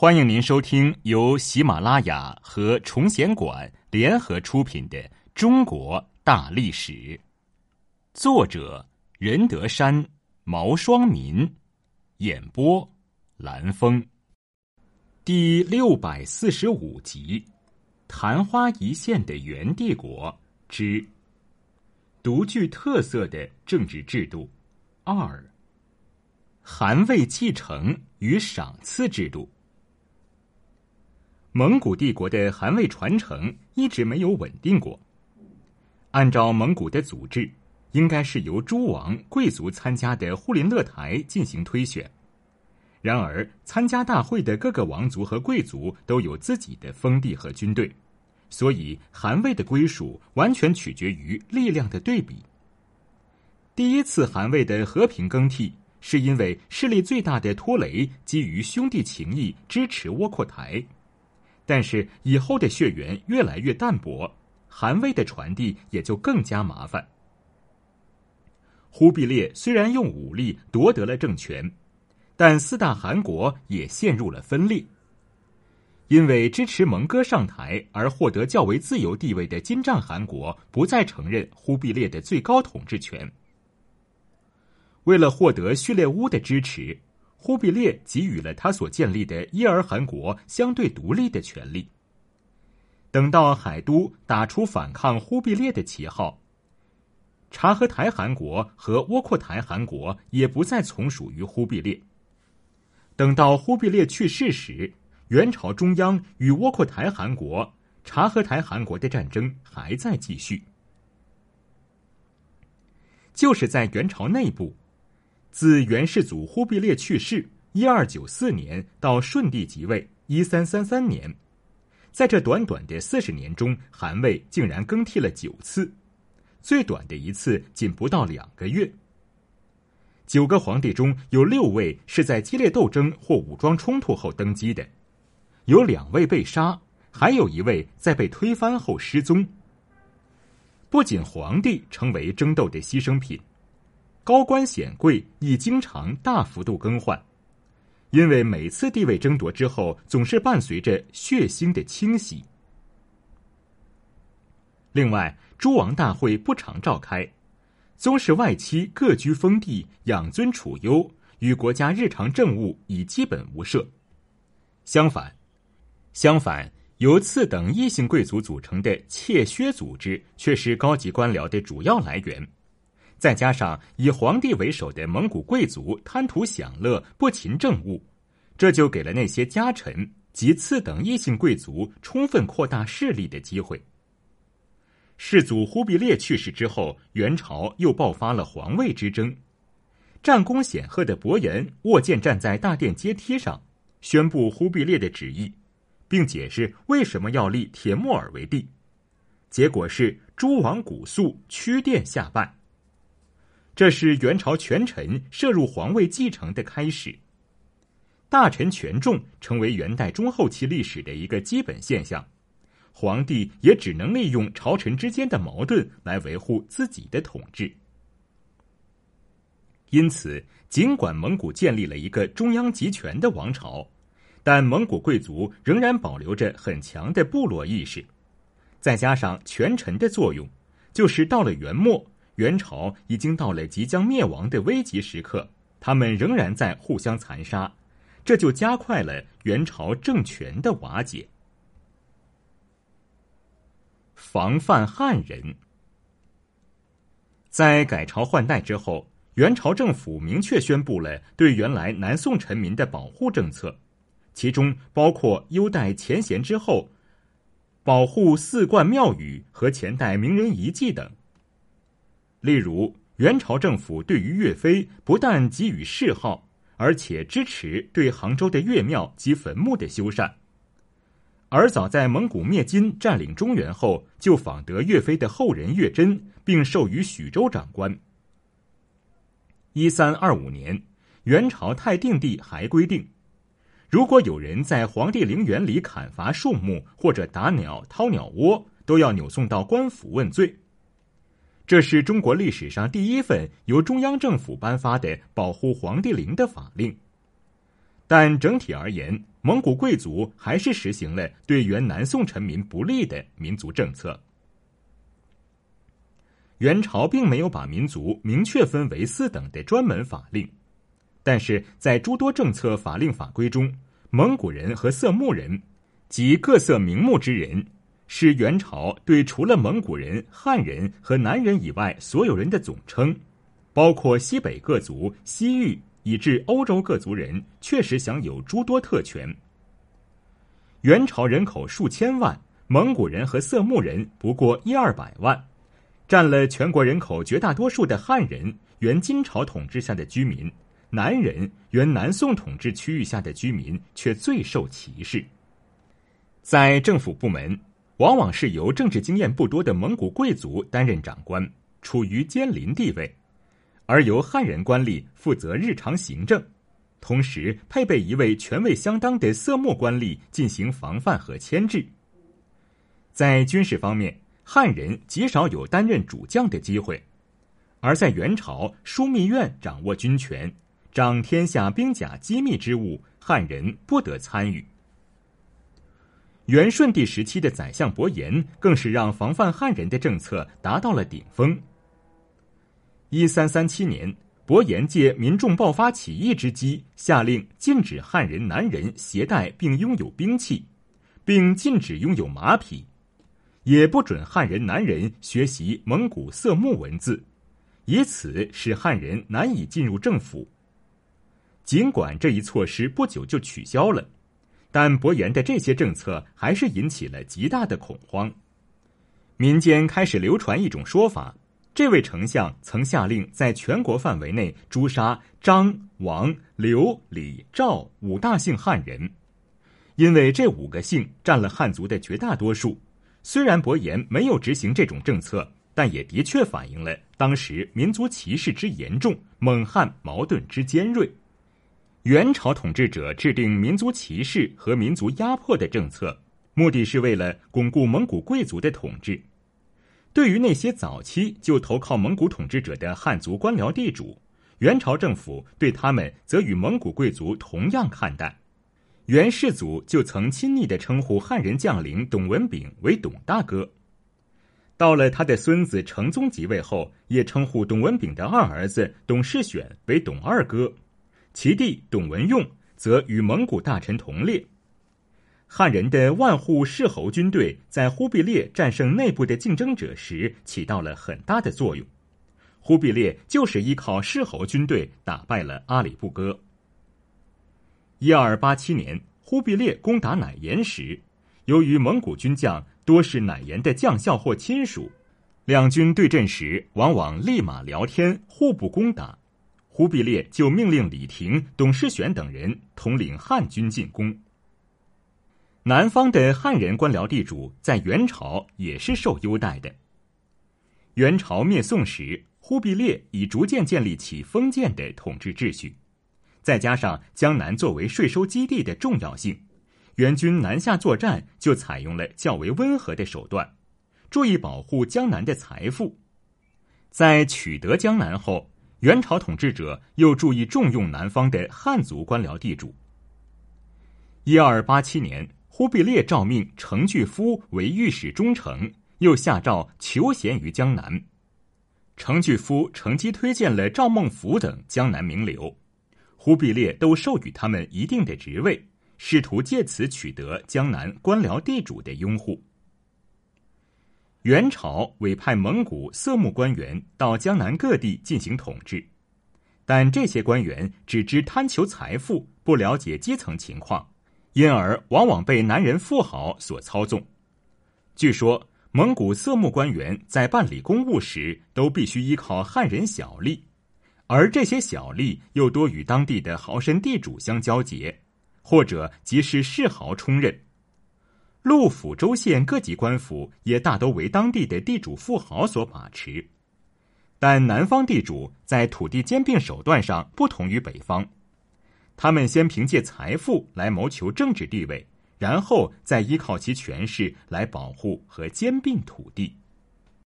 欢迎您收听由喜马拉雅和崇贤馆联合出品的《中国大历史》，作者任德山、毛双民，演播蓝峰，第六百四十五集：昙花一现的元帝国之独具特色的政治制度二。韩魏继承与赏赐制度。蒙古帝国的汗位传承一直没有稳定过。按照蒙古的组织，应该是由诸王贵族参加的护林勒台进行推选。然而，参加大会的各个王族和贵族都有自己的封地和军队，所以汗位的归属完全取决于力量的对比。第一次汗位的和平更替，是因为势力最大的托雷基于兄弟情谊支持窝阔台。但是以后的血缘越来越淡薄，汗位的传递也就更加麻烦。忽必烈虽然用武力夺得了政权，但四大汗国也陷入了分裂。因为支持蒙哥上台而获得较为自由地位的金帐汗国不再承认忽必烈的最高统治权。为了获得序列乌的支持。忽必烈给予了他所建立的伊尔汗国相对独立的权利。等到海都打出反抗忽必烈的旗号，察合台汗国和窝阔台汗国也不再从属于忽必烈。等到忽必烈去世时，元朝中央与窝阔台汗国、察合台汗国的战争还在继续。就是在元朝内部。自元世祖忽必烈去世一二九四年到顺帝即位一三三三年，在这短短的四十年中，汗位竟然更替了九次，最短的一次仅不到两个月。九个皇帝中有六位是在激烈斗争或武装冲突后登基的，有两位被杀，还有一位在被推翻后失踪。不仅皇帝成为争斗的牺牲品。高官显贵亦经常大幅度更换，因为每次地位争夺之后，总是伴随着血腥的清洗。另外，诸王大会不常召开，宗室外戚各居封地，养尊处优，与国家日常政务已基本无涉。相反，相反，由次等异姓贵族组成的妾薛组织，却是高级官僚的主要来源。再加上以皇帝为首的蒙古贵族贪图享乐、不勤政务，这就给了那些家臣及次等异姓贵族充分扩大势力的机会。世祖忽必烈去世之后，元朝又爆发了皇位之争。战功显赫的伯颜握剑站在大殿阶梯上，宣布忽必烈的旨意，并解释为什么要立铁木儿为帝。结果是诸王古肃屈殿下拜。这是元朝权臣涉入皇位继承的开始，大臣权重成为元代中后期历史的一个基本现象，皇帝也只能利用朝臣之间的矛盾来维护自己的统治。因此，尽管蒙古建立了一个中央集权的王朝，但蒙古贵族仍然保留着很强的部落意识，再加上权臣的作用，就是到了元末。元朝已经到了即将灭亡的危急时刻，他们仍然在互相残杀，这就加快了元朝政权的瓦解。防范汉人，在改朝换代之后，元朝政府明确宣布了对原来南宋臣民的保护政策，其中包括优待前贤之后，保护寺观庙宇和前代名人遗迹等。例如，元朝政府对于岳飞不但给予谥号，而且支持对杭州的岳庙及坟墓的修缮。而早在蒙古灭金、占领中原后，就访得岳飞的后人岳真，并授予许州长官。一三二五年，元朝太定帝还规定，如果有人在皇帝陵园里砍伐树木或者打鸟、掏鸟窝，都要扭送到官府问罪。这是中国历史上第一份由中央政府颁发的保护皇帝陵的法令。但整体而言，蒙古贵族还是实行了对原南宋臣民不利的民族政策。元朝并没有把民族明确分为四等的专门法令，但是在诸多政策法令法规中，蒙古人和色目人及各色名目之人，是元朝对除了蒙古人、汉人和南人以外所有人的总称，包括西北各族、西域以至欧洲各族人，确实享有诸多特权。元朝人口数千万，蒙古人和色目人不过一二百万。占了全国人口绝大多数的汉人，原金朝统治下的居民；南人，原南宋统治区域下的居民，却最受歧视。在政府部门，往往是由政治经验不多的蒙古贵族担任长官，处于监临地位；而由汉人官吏负责日常行政，同时配备一位权位相当的色目官吏进行防范和牵制。在军事方面。汉人极少有担任主将的机会，而在元朝，枢密院掌握军权，掌天下兵甲机密之物，汉人不得参与。元顺帝时期的宰相伯颜，更是让防范汉人的政策达到了顶峰。一三三七年，伯颜借民众爆发起义之机，下令禁止汉人男人携带并拥有兵器，并禁止拥有马匹。也不准汉人男人学习蒙古色目文字，以此使汉人难以进入政府。尽管这一措施不久就取消了，但伯颜的这些政策还是引起了极大的恐慌。民间开始流传一种说法：这位丞相曾下令在全国范围内诛杀张、王、刘、李、赵五大姓汉人，因为这五个姓占了汉族的绝大多数。虽然伯颜没有执行这种政策，但也的确反映了当时民族歧视之严重、蒙汉矛盾之尖锐。元朝统治者制定民族歧视和民族压迫的政策，目的是为了巩固蒙古贵族的统治。对于那些早期就投靠蒙古统治者的汉族官僚地主，元朝政府对他们则与蒙古贵族同样看待。元世祖就曾亲昵的称呼汉人将领董文炳为“董大哥”，到了他的孙子成宗即位后，也称呼董文炳的二儿子董世选为“董二哥”，其弟董文用则与蒙古大臣同列。汉人的万户世侯军队在忽必烈战胜内部的竞争者时起到了很大的作用，忽必烈就是依靠世侯军队打败了阿里不哥。一二八七年，忽必烈攻打乃颜时，由于蒙古军将多是乃颜的将校或亲属，两军对阵时往往立马聊天，互不攻打。忽必烈就命令李廷、董世选等人统领汉军进攻。南方的汉人官僚地主在元朝也是受优待的。元朝灭宋时，忽必烈已逐渐建立起封建的统治秩序。再加上江南作为税收基地的重要性，元军南下作战就采用了较为温和的手段，注意保护江南的财富。在取得江南后，元朝统治者又注意重用南方的汉族官僚地主。一二八七年，忽必烈诏命程巨夫为御史中丞，又下诏求贤于江南。程巨夫乘机推荐了赵孟頫等江南名流。忽必烈都授予他们一定的职位，试图借此取得江南官僚地主的拥护。元朝委派蒙古色目官员到江南各地进行统治，但这些官员只知贪求财富，不了解基层情况，因而往往被南人富豪所操纵。据说，蒙古色目官员在办理公务时，都必须依靠汉人小吏。而这些小吏又多与当地的豪绅地主相交结，或者即是世豪充任。陆府、州县各级官府也大都为当地的地主富豪所把持。但南方地主在土地兼并手段上不同于北方，他们先凭借财富来谋求政治地位，然后再依靠其权势来保护和兼并土地。